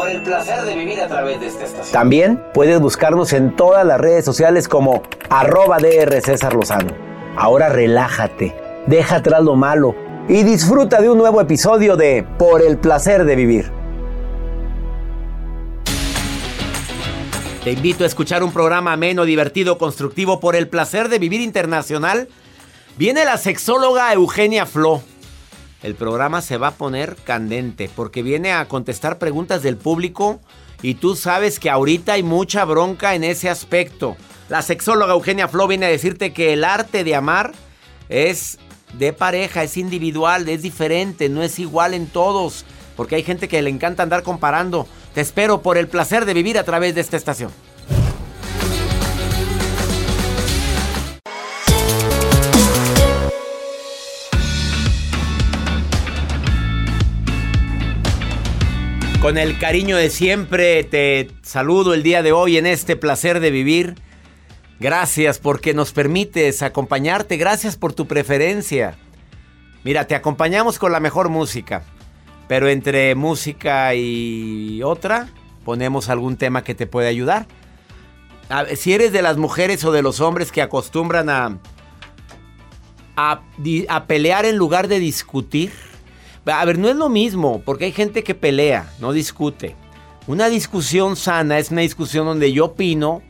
por el placer de vivir a través de esta estación. También puedes buscarnos en todas las redes sociales como arroba DR César Lozano. Ahora relájate, deja atrás lo malo y disfruta de un nuevo episodio de Por el placer de vivir. Te invito a escuchar un programa ameno, divertido, constructivo por el placer de vivir internacional. Viene la sexóloga Eugenia Flo el programa se va a poner candente porque viene a contestar preguntas del público y tú sabes que ahorita hay mucha bronca en ese aspecto. La sexóloga Eugenia Flo viene a decirte que el arte de amar es de pareja, es individual, es diferente, no es igual en todos, porque hay gente que le encanta andar comparando. Te espero por el placer de vivir a través de esta estación. Con el cariño de siempre te saludo el día de hoy en este placer de vivir. Gracias porque nos permites acompañarte, gracias por tu preferencia. Mira, te acompañamos con la mejor música, pero entre música y otra ponemos algún tema que te puede ayudar. si eres de las mujeres o de los hombres que acostumbran a, a, a pelear en lugar de discutir, a ver, no es lo mismo, porque hay gente que pelea, no discute. Una discusión sana es una discusión donde yo opino,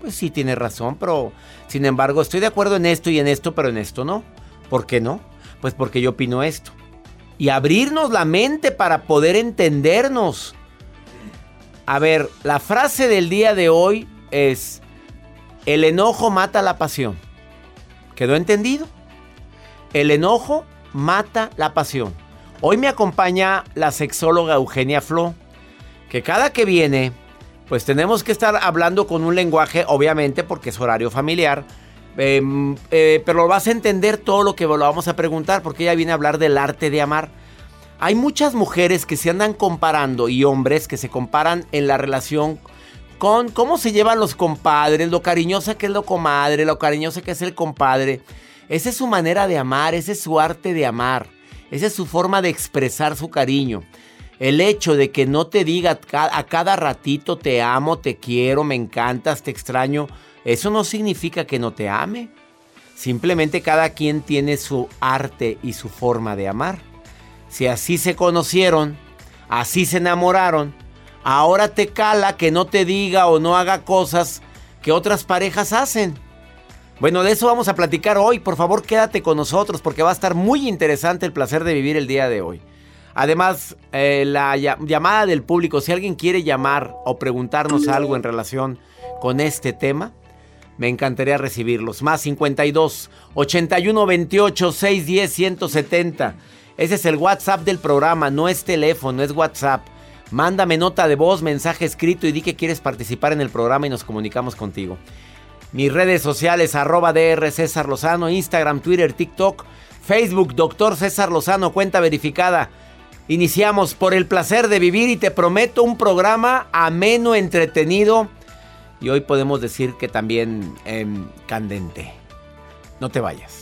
pues sí tiene razón, pero sin embargo estoy de acuerdo en esto y en esto, pero en esto no. ¿Por qué no? Pues porque yo opino esto. Y abrirnos la mente para poder entendernos. A ver, la frase del día de hoy es, el enojo mata la pasión. ¿Quedó entendido? El enojo mata la pasión. Hoy me acompaña la sexóloga Eugenia Flo, que cada que viene, pues tenemos que estar hablando con un lenguaje, obviamente, porque es horario familiar, em, eh, pero vas a entender todo lo que lo vamos a preguntar, porque ella viene a hablar del arte de amar. Hay muchas mujeres que se andan comparando y hombres que se comparan en la relación con cómo se llevan los compadres, lo cariñosa que es lo comadre, lo cariñosa que es el compadre. Esa es su manera de amar, ese es su arte de amar. Esa es su forma de expresar su cariño. El hecho de que no te diga a cada ratito te amo, te quiero, me encantas, te extraño, eso no significa que no te ame. Simplemente cada quien tiene su arte y su forma de amar. Si así se conocieron, así se enamoraron, ahora te cala que no te diga o no haga cosas que otras parejas hacen. Bueno, de eso vamos a platicar hoy. Por favor, quédate con nosotros porque va a estar muy interesante el placer de vivir el día de hoy. Además, eh, la llamada del público, si alguien quiere llamar o preguntarnos algo en relación con este tema, me encantaría recibirlos. Más 52 81 28 610 170. Ese es el WhatsApp del programa, no es teléfono, es WhatsApp. Mándame nota de voz, mensaje escrito y di que quieres participar en el programa y nos comunicamos contigo. Mis redes sociales, arroba DR César Lozano, Instagram, Twitter, TikTok, Facebook, Doctor César Lozano, cuenta verificada. Iniciamos por el placer de vivir y te prometo un programa ameno, entretenido y hoy podemos decir que también em, candente. No te vayas.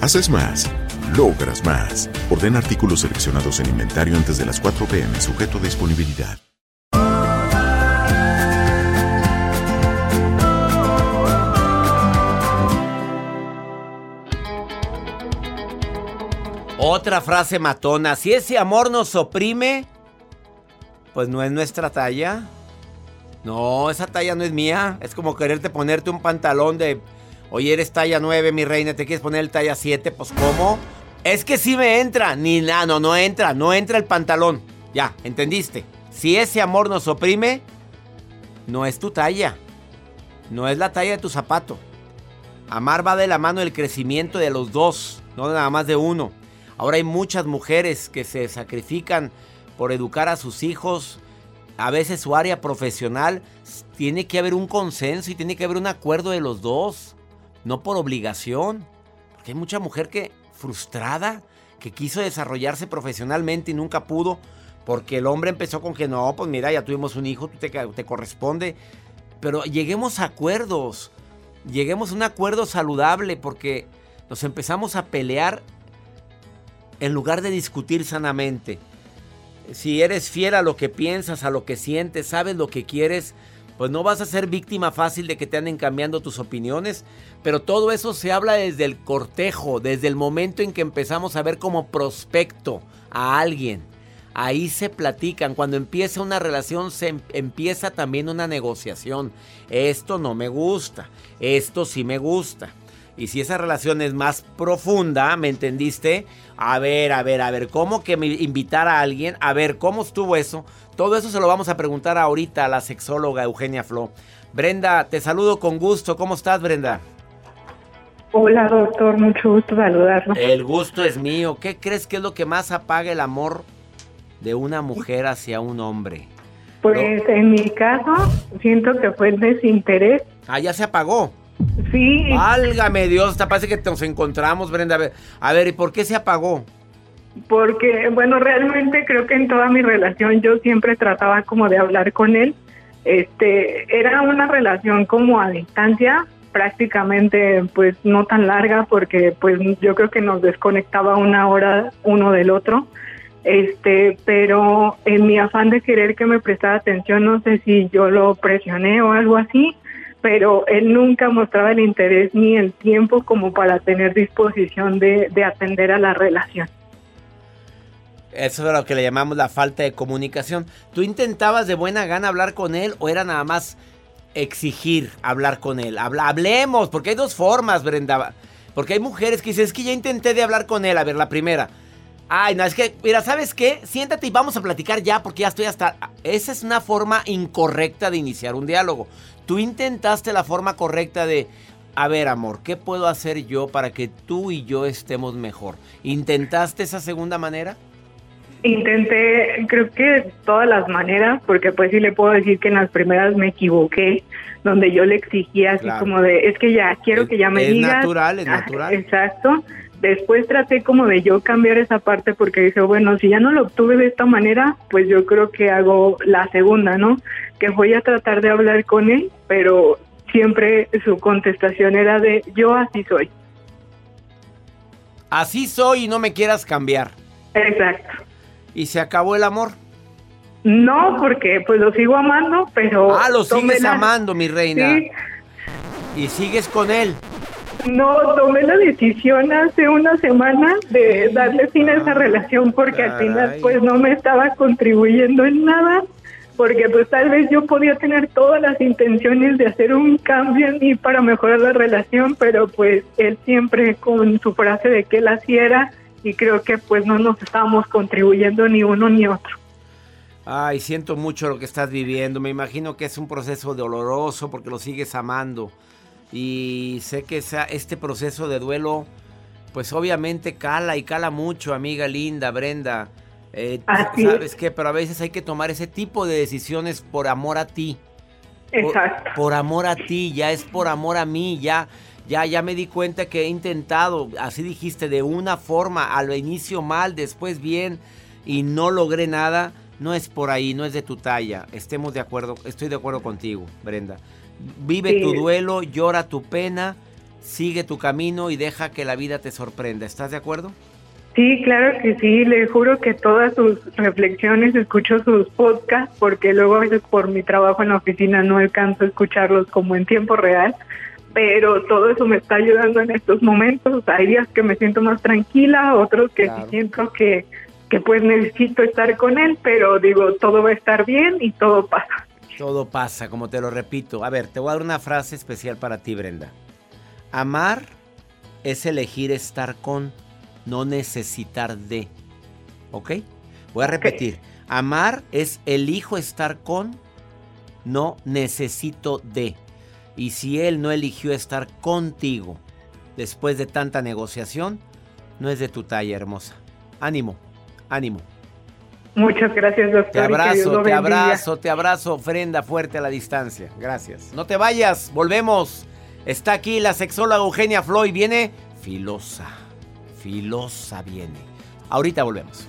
Haces más, logras más. Orden artículos seleccionados en inventario antes de las 4 pm, sujeto a disponibilidad. Otra frase matona. Si ese amor nos oprime, pues no es nuestra talla. No, esa talla no es mía. Es como quererte ponerte un pantalón de... Oye, eres talla 9, mi reina, ¿te quieres poner el talla 7? Pues ¿cómo? Es que sí me entra. Ni nada, no, no entra. No entra el pantalón. Ya, ¿entendiste? Si ese amor nos oprime, no es tu talla. No es la talla de tu zapato. Amar va de la mano del crecimiento de los dos, no nada más de uno. Ahora hay muchas mujeres que se sacrifican por educar a sus hijos. A veces su área profesional tiene que haber un consenso y tiene que haber un acuerdo de los dos, no por obligación. Porque hay mucha mujer que frustrada, que quiso desarrollarse profesionalmente y nunca pudo, porque el hombre empezó con que no, pues mira, ya tuvimos un hijo, te, te corresponde. Pero lleguemos a acuerdos, lleguemos a un acuerdo saludable, porque nos empezamos a pelear en lugar de discutir sanamente. Si eres fiel a lo que piensas, a lo que sientes, sabes lo que quieres, pues no vas a ser víctima fácil de que te anden cambiando tus opiniones. Pero todo eso se habla desde el cortejo, desde el momento en que empezamos a ver como prospecto a alguien. Ahí se platican. Cuando empieza una relación, se em, empieza también una negociación. Esto no me gusta. Esto sí me gusta. Y si esa relación es más profunda, ¿me entendiste? A ver, a ver, a ver, ¿cómo que me invitar a alguien? A ver, ¿cómo estuvo eso? Todo eso se lo vamos a preguntar ahorita a la sexóloga Eugenia Flo. Brenda, te saludo con gusto. ¿Cómo estás, Brenda? Hola, doctor. Mucho gusto saludarlo. El gusto es mío. ¿Qué crees que es lo que más apaga el amor de una mujer hacia un hombre? Pues en mi caso, siento que fue el desinterés. Ah, ya se apagó. Sí. Válgame Dios, te parece que nos encontramos, Brenda. A ver, a ver, ¿y por qué se apagó? Porque, bueno, realmente creo que en toda mi relación yo siempre trataba como de hablar con él. Este, era una relación como a distancia, prácticamente pues no tan larga porque pues yo creo que nos desconectaba una hora uno del otro. Este, pero en mi afán de querer que me prestara atención, no sé si yo lo presioné o algo así, pero él nunca mostraba el interés ni el tiempo como para tener disposición de, atender a la relación. Eso es lo que le llamamos la falta de comunicación. ¿Tú intentabas de buena gana hablar con él o era nada más exigir hablar con él. hablemos, porque hay dos formas, Brenda. Porque hay mujeres que dicen, es que ya intenté de hablar con él. A ver, la primera. Ay, no, es que, mira, ¿sabes qué? Siéntate y vamos a platicar ya porque ya estoy hasta... Esa es una forma incorrecta de iniciar un diálogo. Tú intentaste la forma correcta de, a ver, amor, ¿qué puedo hacer yo para que tú y yo estemos mejor? ¿Intentaste esa segunda manera? Intenté, creo que todas las maneras, porque pues sí le puedo decir que en las primeras me equivoqué, donde yo le exigía así como de, es que ya, quiero que ya me digas. Es natural, es natural. Exacto. Después traté como de yo cambiar esa parte porque dije, bueno, si ya no lo obtuve de esta manera, pues yo creo que hago la segunda, ¿no? Que voy a tratar de hablar con él, pero siempre su contestación era de, yo así soy. Así soy y no me quieras cambiar. Exacto. ¿Y se acabó el amor? No, porque pues lo sigo amando, pero... Ah, lo sigues amando, mi reina. Sí. ¿Y sigues con él? No, tomé la decisión hace una semana de darle fin a esa relación porque al final pues no me estaba contribuyendo en nada, porque pues tal vez yo podía tener todas las intenciones de hacer un cambio en mí para mejorar la relación, pero pues él siempre con su frase de que él hacía y creo que pues no nos estábamos contribuyendo ni uno ni otro. Ay, siento mucho lo que estás viviendo. Me imagino que es un proceso doloroso porque lo sigues amando. Y sé que este proceso de duelo, pues obviamente cala y cala mucho, amiga linda, Brenda. Eh, ¿Sabes qué? Pero a veces hay que tomar ese tipo de decisiones por amor a ti. Exacto. Por, por amor a ti, ya es por amor a mí, ya ya, ya me di cuenta que he intentado, así dijiste, de una forma, al inicio mal, después bien, y no logré nada. No es por ahí, no es de tu talla. Estemos de acuerdo, estoy de acuerdo contigo, Brenda. Vive tu duelo, llora tu pena, sigue tu camino y deja que la vida te sorprenda. ¿Estás de acuerdo? Sí, claro que sí. Le juro que todas sus reflexiones escucho sus podcasts porque luego a veces por mi trabajo en la oficina no alcanzo a escucharlos como en tiempo real pero todo eso me está ayudando en estos momentos. Hay días que me siento más tranquila, otros que siento que, que pues necesito estar con él, pero digo, todo va a estar bien y todo pasa. Todo pasa, como te lo repito. A ver, te voy a dar una frase especial para ti, Brenda. Amar es elegir estar con, no necesitar de. ¿Ok? Voy a repetir. Amar es elijo estar con, no necesito de. Y si él no eligió estar contigo después de tanta negociación, no es de tu talla, hermosa. Ánimo, ánimo. Muchas gracias, doctor. Te abrazo, te abrazo, te abrazo, ofrenda fuerte a la distancia. Gracias. No te vayas, volvemos. Está aquí la sexóloga Eugenia Floyd. Viene filosa, filosa viene. Ahorita volvemos.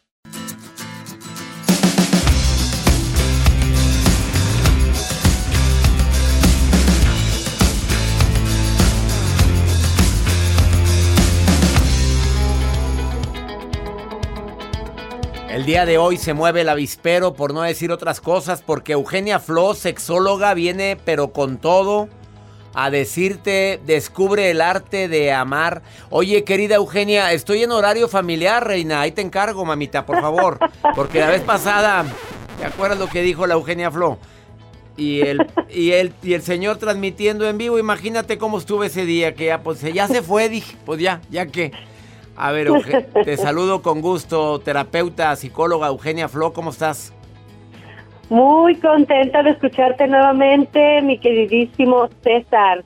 El día de hoy se mueve el avispero, por no decir otras cosas, porque Eugenia Flo, sexóloga, viene pero con todo a decirte, descubre el arte de amar. Oye, querida Eugenia, estoy en horario familiar, reina. Ahí te encargo, mamita, por favor. Porque la vez pasada, ¿te acuerdas lo que dijo la Eugenia Flo? Y el, y el, y el señor transmitiendo en vivo, imagínate cómo estuve ese día, que ya, pues, ya se fue, dije, pues ya, ya que... A ver, Euge- te saludo con gusto, terapeuta, psicóloga Eugenia Flo, ¿cómo estás? Muy contenta de escucharte nuevamente, mi queridísimo César.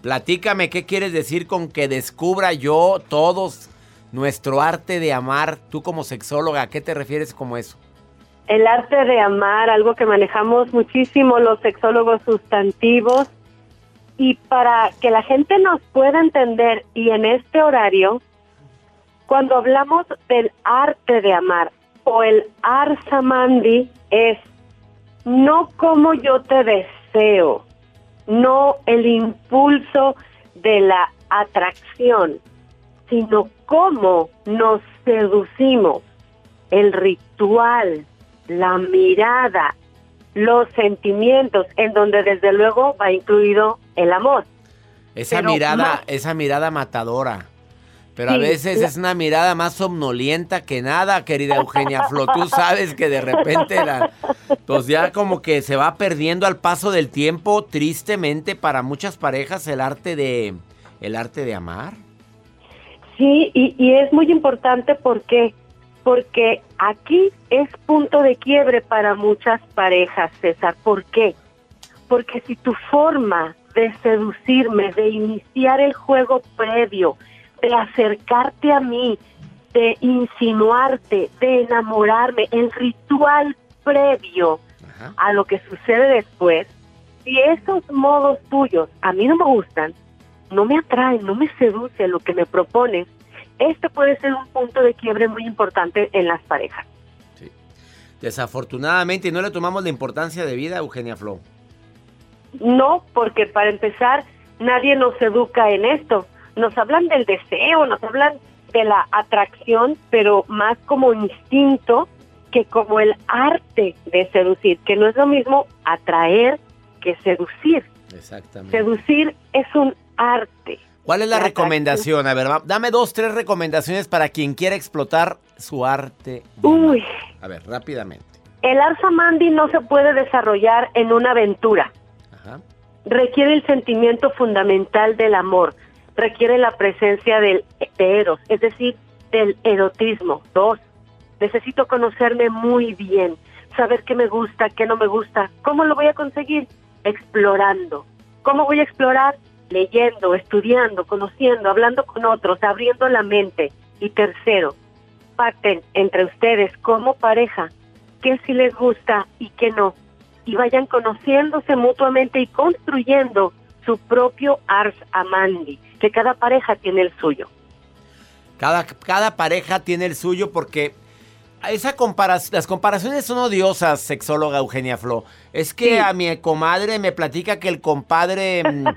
Platícame, ¿qué quieres decir con que descubra yo todos nuestro arte de amar? Tú como sexóloga, ¿a qué te refieres como eso? El arte de amar, algo que manejamos muchísimo los sexólogos sustantivos. Y para que la gente nos pueda entender, y en este horario, cuando hablamos del arte de amar o el arsamandi, es no como yo te deseo, no el impulso de la atracción, sino cómo nos seducimos, el ritual, la mirada, los sentimientos, en donde desde luego va incluido el amor. Esa Pero mirada, más- esa mirada matadora. Pero a veces la- es una mirada más somnolienta que nada, querida Eugenia Flo. Tú sabes que de repente la, pues ya como que se va perdiendo al paso del tiempo, tristemente para muchas parejas el arte de el arte de amar. Sí, y, y es muy importante porque porque aquí es punto de quiebre para muchas parejas, César. ¿Por qué? Porque si tu forma de seducirme, de iniciar el juego previo, de acercarte a mí, de insinuarte, de enamorarme, el ritual previo a lo que sucede después, si esos modos tuyos a mí no me gustan, no me atraen, no me seduce lo que me propones, este puede ser un punto de quiebre muy importante en las parejas. Desafortunadamente no le tomamos la importancia de vida a Eugenia Flo. No, porque para empezar, nadie nos educa en esto. Nos hablan del deseo, nos hablan de la atracción, pero más como instinto que como el arte de seducir, que no es lo mismo atraer que seducir. Exactamente. Seducir es un arte. ¿Cuál es la La recomendación? A ver, dame dos, tres recomendaciones para quien quiera explotar su arte. Uy, A ver, rápidamente. el arsamandi no se puede desarrollar en una aventura. Ajá. requiere el sentimiento fundamental del amor, requiere la presencia del de eros, es decir, del erotismo. Dos, necesito conocerme muy bien, saber qué me gusta, qué no me gusta. ¿Cómo lo voy a conseguir? Explorando. ¿Cómo voy a explorar? Leyendo, estudiando, conociendo, hablando con otros, abriendo la mente. Y tercero, pacten entre ustedes como pareja qué sí les gusta y qué no y vayan conociéndose mutuamente y construyendo su propio Ars Amandi, que cada pareja tiene el suyo. Cada, cada pareja tiene el suyo porque esa comparación, las comparaciones son odiosas, sexóloga Eugenia Flo. Es que a mi comadre me platica que el compadre... mm,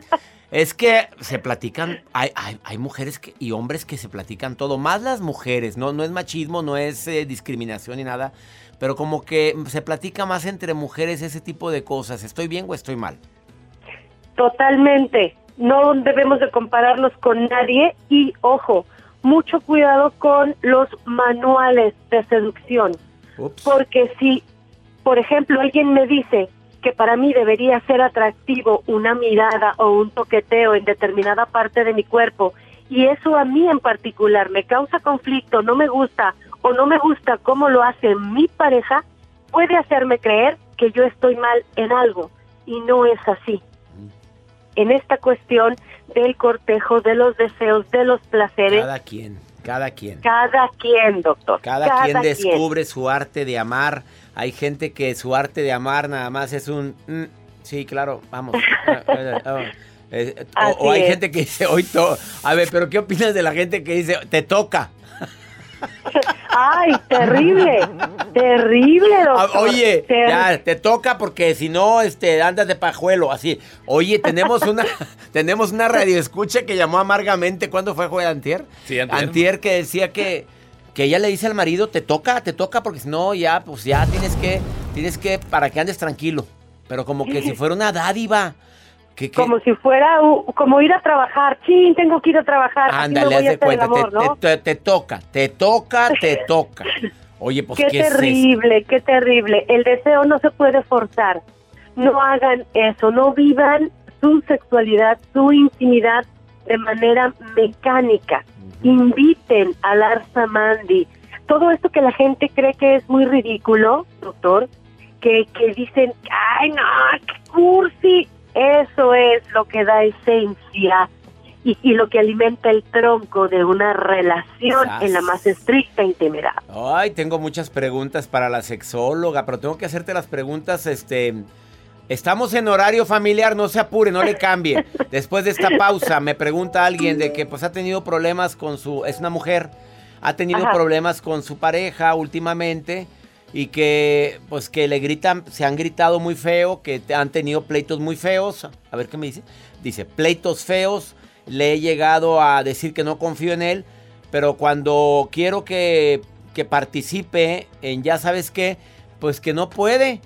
es que se platican, hay, hay, hay mujeres que, y hombres que se platican todo, más las mujeres, no, no es machismo, no es eh, discriminación ni nada, pero como que se platica más entre mujeres ese tipo de cosas. ¿Estoy bien o estoy mal? Totalmente. No debemos de compararnos con nadie y, ojo, mucho cuidado con los manuales de seducción. Porque si, por ejemplo, alguien me dice que para mí debería ser atractivo una mirada o un toqueteo en determinada parte de mi cuerpo y eso a mí en particular me causa conflicto, no me gusta o no me gusta cómo lo hace mi pareja, puede hacerme creer que yo estoy mal en algo y no es así. En esta cuestión del cortejo, de los deseos, de los placeres, Cada quien. Cada quien. Cada quien, doctor. Cada, quien descubre su arte de amar. Hay gente que su arte de amar nada más es un... mm, sí, claro, vamos. Eh, o, o hay Así es. gente que dice, hoy todo... A ver, pero ¿qué opinas de la gente que dice, te toca? Ay, terrible, terrible, Ah, doctor. Oye, Ter- ya, te toca porque si no, este, andas de pajuelo, así. Oye, tenemos una, tenemos una radioescucha que llamó amargamente, ¿cuándo fue, fue antier? Sí, antier. que decía que, que ella le dice al marido, te toca, te toca, porque si no, ya, pues ya tienes que, tienes que, para que andes tranquilo. Pero como que si fuera una dádiva. Como si fuera como ir a trabajar. Sí, tengo que ir a trabajar. Ándale, haz de cuenta, te, amor, ¿no? te- te- te toca, te toca, te toca. Oye, pues qué, qué, es eso? terrible, qué terrible. El deseo no se puede forzar. No hagan eso, no vivan su sexualidad, su intimidad de manera mecánica. Inviten a Larsa Mandy. Todo esto que la gente cree que es muy ridículo, doctor, que, que dicen, ay no, qué cursi. Eso es lo que da esencia y, y lo que alimenta el tronco de una relación Sas. en la más estricta intimidad. Ay, tengo muchas preguntas para la sexóloga, pero tengo que hacerte las preguntas, este... Estamos en horario familiar, no se apure, no le cambie. Después de esta pausa, me pregunta alguien de que pues ha tenido problemas con su... Es una mujer, ha tenido Ajá. problemas con su pareja últimamente y que pues que le gritan, se han gritado muy feo, que han tenido pleitos muy feos. A ver qué me dice. Dice, pleitos feos, le he llegado a decir que no confío en él, pero cuando quiero que, que participe en ya sabes qué, pues que no puede.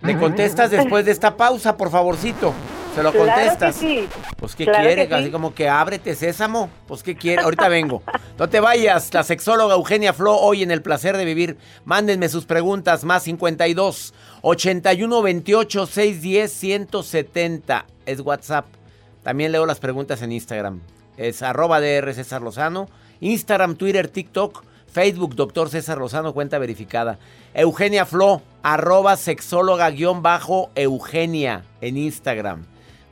Me contestas después de esta pausa, por favorcito. Se lo Claro que contestas. sí. Pues qué Claro quiere, que así sí. como que ábrete sésamo. Pues qué quiere, ahorita vengo. No te vayas, la sexóloga Eugenia Flo hoy en el placer de vivir. Mándenme sus preguntas más 52 81 28 610 170 es WhatsApp. También leo las preguntas en Instagram. Es arroba DR César Lozano. Instagram, Twitter, TikTok, Facebook, Doctor César Lozano, cuenta verificada. Eugenia Flo, arroba sexóloga guion bajo Eugenia en Instagram.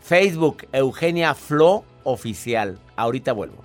Facebook, Eugenia Flo Oficial. Ahorita vuelvo.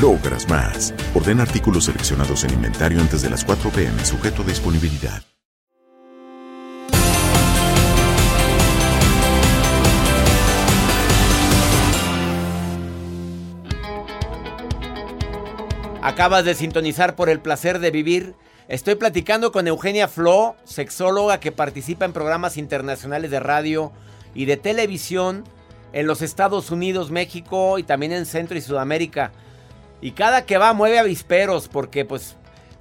logras más. Orden artículos seleccionados en inventario antes de las 4 pm, sujeto a disponibilidad. Acabas de sintonizar por el placer de vivir. Estoy platicando con Eugenia Flo, sexóloga que participa en programas internacionales de radio y de televisión en los Estados Unidos, México y también en Centro y Sudamérica. Y cada que va mueve avisperos porque pues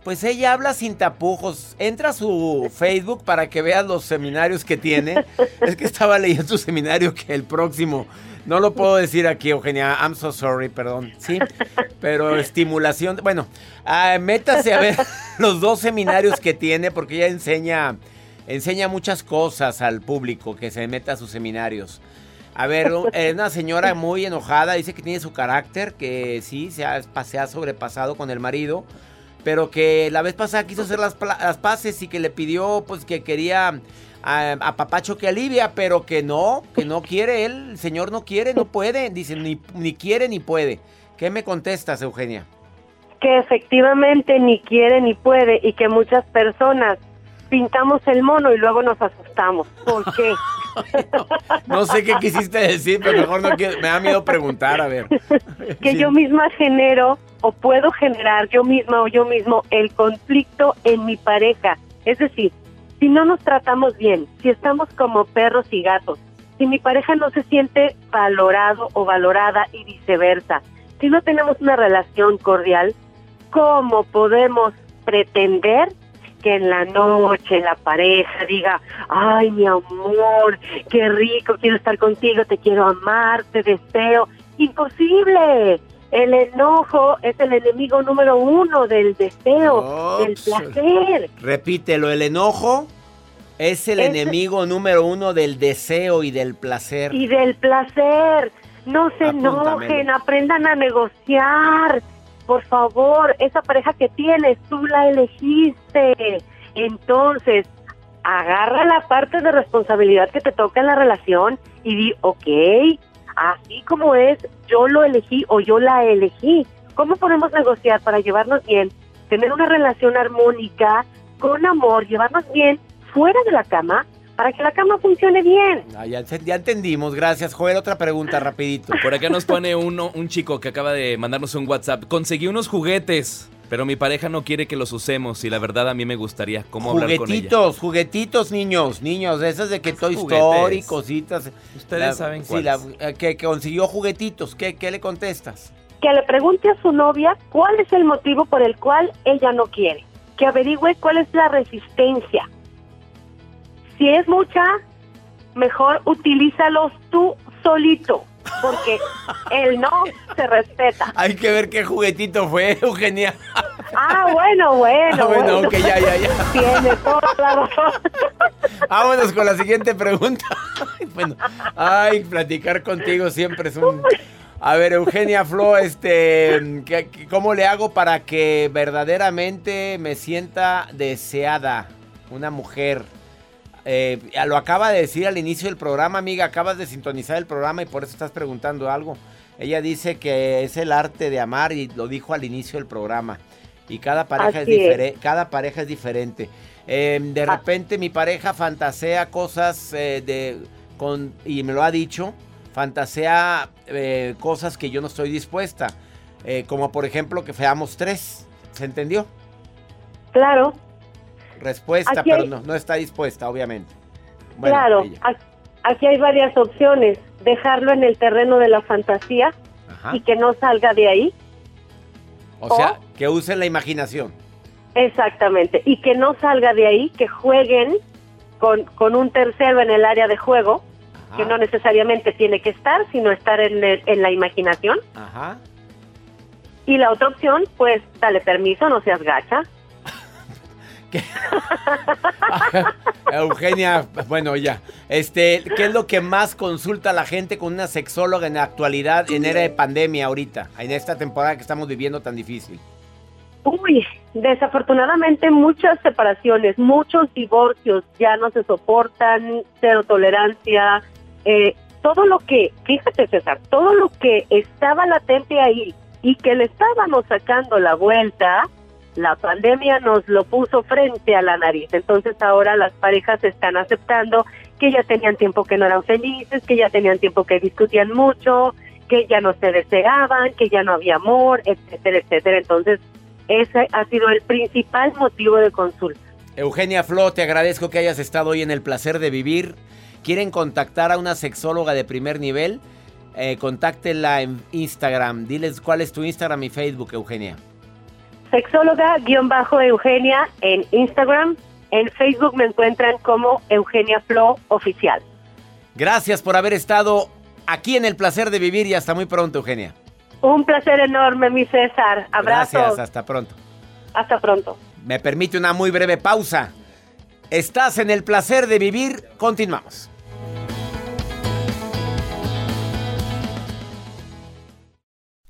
pues ella habla sin tapujos. Entra a su Facebook para que veas los seminarios que tiene. es que estaba leyendo su seminario que el próximo. No lo puedo decir aquí, Eugenia. I'm so sorry, perdón. Sí, pero estimulación. Bueno, ah, métase a ver los dos seminarios que tiene porque ella enseña, enseña muchas cosas al público que se meta a sus seminarios. A ver, es una señora muy enojada, dice que tiene su carácter, que sí, se ha, se ha sobrepasado con el marido pero que la vez pasada quiso hacer las, las paces y que le pidió pues que quería a, Papacho que alivia, pero que no, que no quiere él, el señor no quiere, no puede, dice, ni, ni quiere ni puede. ¿Qué me contestas, Eugenia? Que efectivamente ni quiere ni puede y que muchas personas pintamos el mono y luego nos asustamos. ¿Por qué? no, sé qué quisiste decir, pero mejor no quiero, me da miedo preguntar, a ver. que yo misma genero o puedo generar yo misma o yo mismo el conflicto en mi pareja. Es decir, si no nos tratamos bien, si estamos como perros y gatos, si mi pareja no se siente valorado o valorada y viceversa, si no tenemos una relación cordial, ¿cómo podemos pretender que en la noche la pareja diga, ay mi amor, qué rico, quiero estar contigo, te quiero amar, te deseo? Imposible. El enojo es el enemigo número uno del deseo, del placer. Repítelo, el enojo es el enemigo número uno del deseo y del placer. Y del placer. No se enojen, aprendan a negociar. Por favor, esa pareja que tienes, tú la elegiste. Entonces, agarra la parte de responsabilidad que te toca en la relación y di, ok, así como es, yo lo elegí o yo la elegí. ¿Cómo podemos negociar para llevarnos bien, tener una relación armónica, con amor, llevarnos bien fuera de la cama? Para que la cama funcione bien. Ah, ya, entendimos, gracias. Joel, otra pregunta rapidito. Por acá nos pone uno, un chico que acaba de mandarnos un WhatsApp. Conseguí unos juguetes. Pero mi pareja no quiere que los usemos y la verdad a mí me gustaría cómo hablar con ella. Juguetitos, juguetitos, niños, niños, esas de que Toy Story, cositas. Ustedes saben cuál. Sí, eh, que, consiguió juguetitos, ¿Qué, ¿qué le contestas? Que le pregunte a su novia cuál es el motivo por el cual ella no quiere. Que averigüe cuál es la resistencia. Si es mucha, mejor utilízalos tú solito porque el no se respeta. Hay que ver qué juguetito fue, Eugenia. Ah, bueno, bueno. Ah, bueno, ok, ya, ya, ya. Tiene toda la razón. Vámonos con la siguiente pregunta. bueno, ay, platicar contigo siempre es un... A ver, Eugenia Flo, este, ¿cómo le hago para que verdaderamente me sienta deseada una mujer? Eh, lo acaba de decir al inicio del programa, amiga, acabas de sintonizar el programa y por eso estás preguntando algo. Ella dice que es el arte de amar y lo dijo al inicio del programa. Y cada pareja, es, diferente. Cada pareja es diferente. Em, de ah. repente mi pareja fantasea cosas eh, de, con, y me lo ha dicho, fantasea eh, cosas que yo no estoy dispuesta. como por ejemplo que feamos tres. ¿Se entendió? Claro respuesta, pero no, no está dispuesta, obviamente. claro, aquí hay varias opciones. Dejarlo en el terreno de la fantasía y que no salga de ahí. O, sea, que usen la imaginación. Exactamente, y que no salga de ahí, que jueguen con, con un tercero en el área de juego, que no necesariamente tiene que estar, sino estar en, en la imaginación. Ajá. Y la otra opción, pues, dale permiso, no seas gacha. Eugenia, bueno, ya. Este, ¿qué es lo que más consulta la gente con una sexóloga en la actualidad, en era de pandemia ahorita, en esta temporada que estamos viviendo tan difícil? Uy, desafortunadamente muchas separaciones, muchos divorcios ya no se soportan, cero tolerancia, eh, todo lo que, fíjate César, todo lo que estaba latente ahí y que le estábamos sacando la vuelta, la pandemia nos lo puso frente a la nariz. Entonces ahora las parejas están aceptando que ya tenían tiempo que no eran felices, que ya tenían tiempo que discutían mucho, que ya no se deseaban, que ya no había amor, etcétera, etcétera. Entonces ese ha sido el principal motivo de consulta. Eugenia Flo, te agradezco que hayas estado hoy en el placer de vivir. ¿Quieren contactar a una sexóloga de primer nivel? eh, en Instagram. Diles cuál es tu Instagram y Facebook, Eugenia. Sexóloga-Eugenia en Instagram. En Facebook me encuentran como Eugenia Flo Oficial. Gracias por haber estado aquí en el placer de vivir y hasta muy pronto, Eugenia. Un placer enorme, mi César. Abrazos. Gracias, hasta pronto. Hasta pronto. Me permite una muy breve pausa. Estás en el placer de vivir. Continuamos.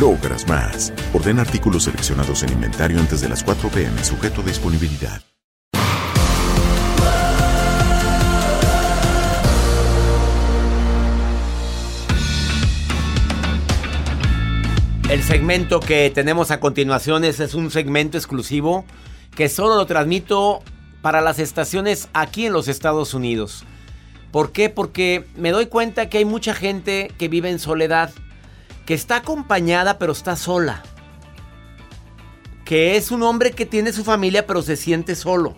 logras más. Ordena artículos seleccionados en inventario antes de las 4 pm, sujeto a disponibilidad. El segmento que tenemos a continuación es, es un segmento exclusivo que solo lo transmito para las estaciones aquí en los Estados Unidos. ¿Por qué? Porque me doy cuenta que hay mucha gente que vive en soledad, que está acompañada pero está sola. Que es un hombre que tiene su familia pero se siente solo.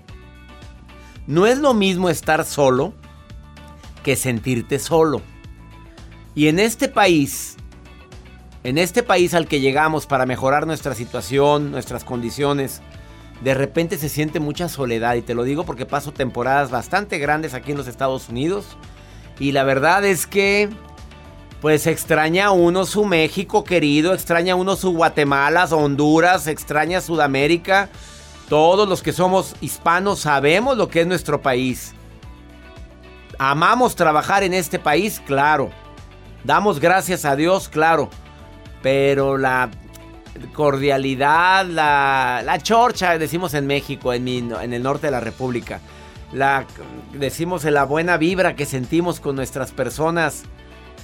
No es lo mismo estar solo que sentirte solo. Y en este país, en este país al que llegamos para mejorar nuestra situación, nuestras condiciones, de repente se siente mucha soledad. Y te lo digo porque paso temporadas bastante grandes aquí en los Estados Unidos. Y la verdad es que, pues extraña uno su México querido, extraña uno su Guatemala, Honduras, extraña Sudamérica. Todos los que somos hispanos sabemos lo que es nuestro país. Amamos trabajar en este país, claro. Damos gracias a Dios, claro. Pero la cordialidad, la, la chorcha, decimos en México, en, mi- en el norte de la República. La, decimos la buena vibra que sentimos con nuestras personas,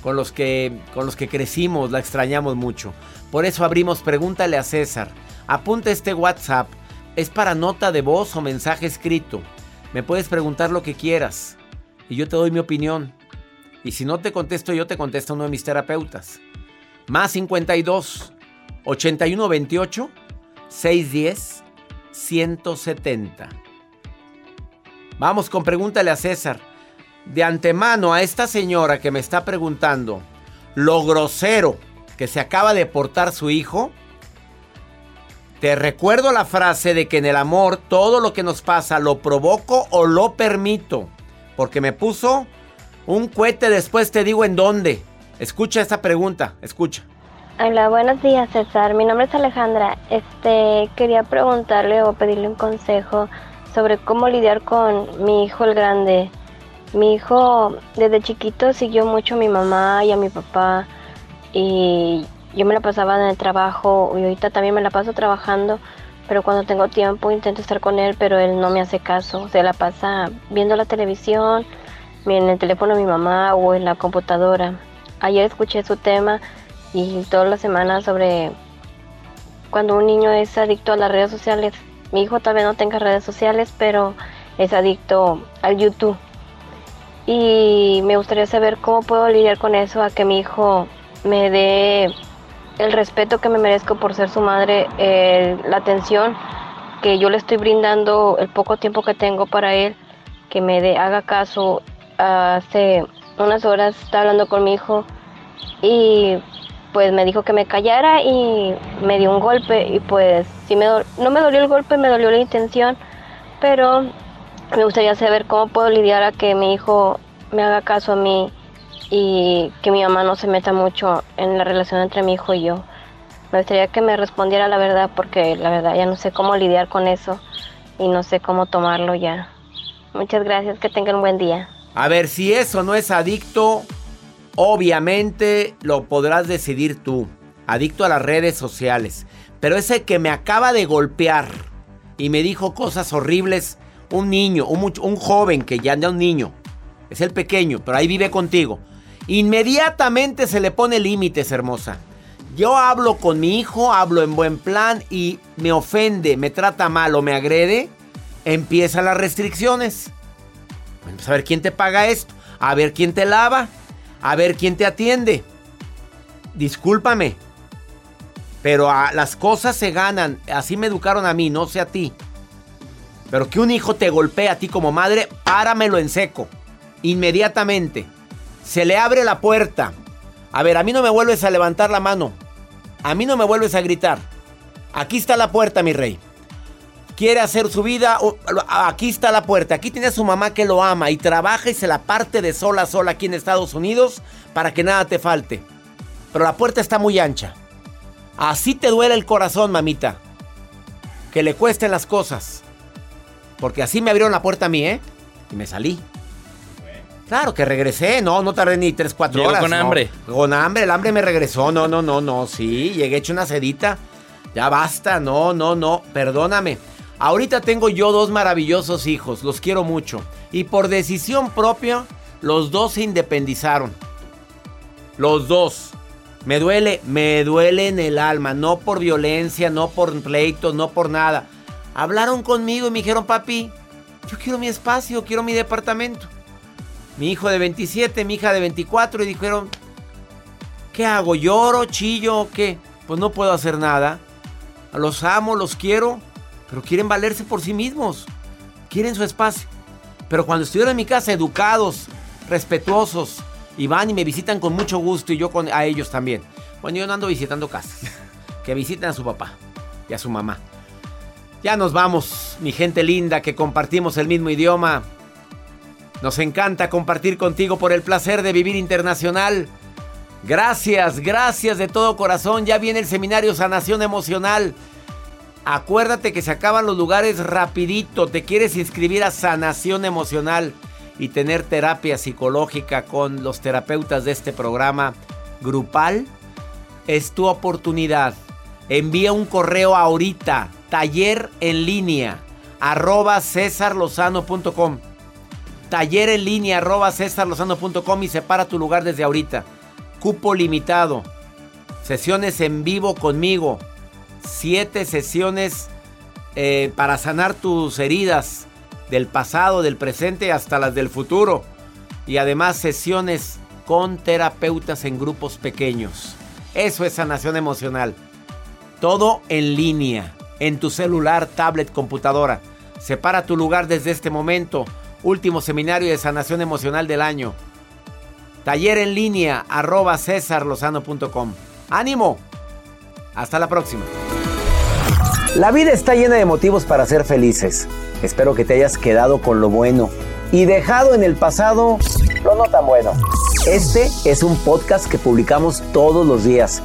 con los, que, con los que crecimos, la extrañamos mucho. Por eso abrimos Pregúntale a César. Apunta este WhatsApp. Es para nota de voz o mensaje escrito. Me puedes preguntar lo que quieras y yo te doy mi opinión. Y si no te contesto yo, te contesta uno de mis terapeutas. Más 52 81 28 610 170. Vamos con pregúntale a César. De antemano a esta señora que me está preguntando lo grosero que se acaba de portar su hijo, te recuerdo la frase de que en el amor todo lo que nos pasa lo provoco o lo permito. Porque me puso un cohete, después te digo en dónde. Escucha esta pregunta, escucha. Hola, buenos días César. Mi nombre es Alejandra. Este, quería preguntarle o pedirle un consejo sobre cómo lidiar con mi hijo el grande. Mi hijo desde chiquito siguió mucho a mi mamá y a mi papá y yo me la pasaba en el trabajo y ahorita también me la paso trabajando, pero cuando tengo tiempo intento estar con él, pero él no me hace caso. Se la pasa viendo la televisión, en el teléfono de mi mamá o en la computadora. Ayer escuché su tema y todas las semanas sobre cuando un niño es adicto a las redes sociales. Mi hijo todavía no tenga redes sociales, pero es adicto al YouTube. Y me gustaría saber cómo puedo lidiar con eso, a que mi hijo me dé el respeto que me merezco por ser su madre, la atención que yo le estoy brindando, el poco tiempo que tengo para él, que me dé, haga caso. Hace unas horas estaba hablando con mi hijo y pues me dijo que me callara y me dio un golpe y pues sí me no me dolió el golpe, me dolió la intención, pero me gustaría saber cómo puedo lidiar a que mi hijo me haga caso a mí y que mi mamá no se meta mucho en la relación entre mi hijo y yo. Me gustaría que me respondiera la verdad porque la verdad ya no sé cómo lidiar con eso y no sé cómo tomarlo ya. Muchas gracias, que tengan un buen día. A ver, si eso no es adicto, obviamente lo podrás decidir tú. Adicto a las redes sociales. Pero ese que me acaba de golpear y me dijo cosas horribles, un niño, un, un joven que ya es un niño, es el pequeño, pero ahí vive contigo. Inmediatamente se le pone límites, hermosa. Yo hablo con mi hijo, hablo en buen plan y me ofende, me trata mal o me agrede, empiezan las restricciones. Vamos a ver quién te paga esto, a ver quién te lava, a ver quién te atiende. Discúlpame, pero las cosas se ganan, así me educaron a mí, no sé a ti. Pero que un hijo te golpee a ti como madre, páramelo en seco. Inmediatamente. Se le abre la puerta. A ver, a mí no me vuelves a levantar la mano. A mí no me vuelves a gritar. Aquí está la puerta, mi rey. Quiere hacer su vida. Aquí está la puerta. Aquí tiene a su mamá que lo ama y trabaja y se la parte de sola a sola aquí en Estados Unidos para que nada te falte. Pero la puerta está muy ancha. Así te duele el corazón, mamita. Que le cuesten las cosas. Porque así me abrieron la puerta a mí, ¿eh? Y me salí. Claro que regresé, no, no tardé ni 3, 4 horas. con hambre. Con hambre, el hambre me regresó. No, no, no, no, sí, llegué hecho una sedita. Ya basta, no, no, no, perdóname. Ahorita tengo yo dos maravillosos hijos, los quiero mucho. Y por decisión propia, los dos se independizaron. Los dos. Me duele, me duele en el alma, no por violencia, no por pleitos, no por nada. Hablaron conmigo y me dijeron, papi, yo quiero mi espacio, quiero mi departamento. Mi hijo de 27, mi hija de 24 y dijeron, ¿qué hago? ¿Lloro, chillo qué? Pues no puedo hacer nada. Los amo, los quiero, pero quieren valerse por sí mismos. Quieren su espacio. Pero cuando estuvieron en mi casa, educados, respetuosos, y van y me visitan con mucho gusto y yo con, a ellos también. Bueno, yo no ando visitando casas. Que visiten a su papá y a su mamá. Ya nos vamos, mi gente linda, que compartimos el mismo idioma. Nos encanta compartir contigo por el placer de vivir internacional. Gracias, gracias de todo corazón. Ya viene el seminario Sanación Emocional. Acuérdate que se acaban los lugares rapidito. Te quieres inscribir a Sanación Emocional y tener terapia psicológica con los terapeutas de este programa grupal. Es tu oportunidad. Envía un correo ahorita taller en línea arroba cesarlozano.com taller en línea arroba y separa tu lugar desde ahorita. Cupo limitado. Sesiones en vivo conmigo. Siete sesiones eh, para sanar tus heridas del pasado, del presente hasta las del futuro. Y además sesiones con terapeutas en grupos pequeños. Eso es sanación emocional. Todo en línea en tu celular, tablet, computadora. Separa tu lugar desde este momento. Último seminario de sanación emocional del año. Taller en línea arroba cesarlozano.com. ¡Ánimo! Hasta la próxima. La vida está llena de motivos para ser felices. Espero que te hayas quedado con lo bueno y dejado en el pasado lo no tan bueno. Este es un podcast que publicamos todos los días,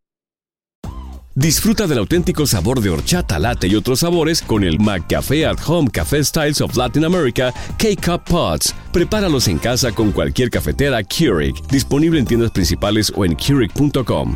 Disfruta del auténtico sabor de horchata, latte y otros sabores con el McCafé at Home Café Styles of Latin America K-Cup Pots. Prepáralos en casa con cualquier cafetera Keurig, disponible en tiendas principales o en Keurig.com.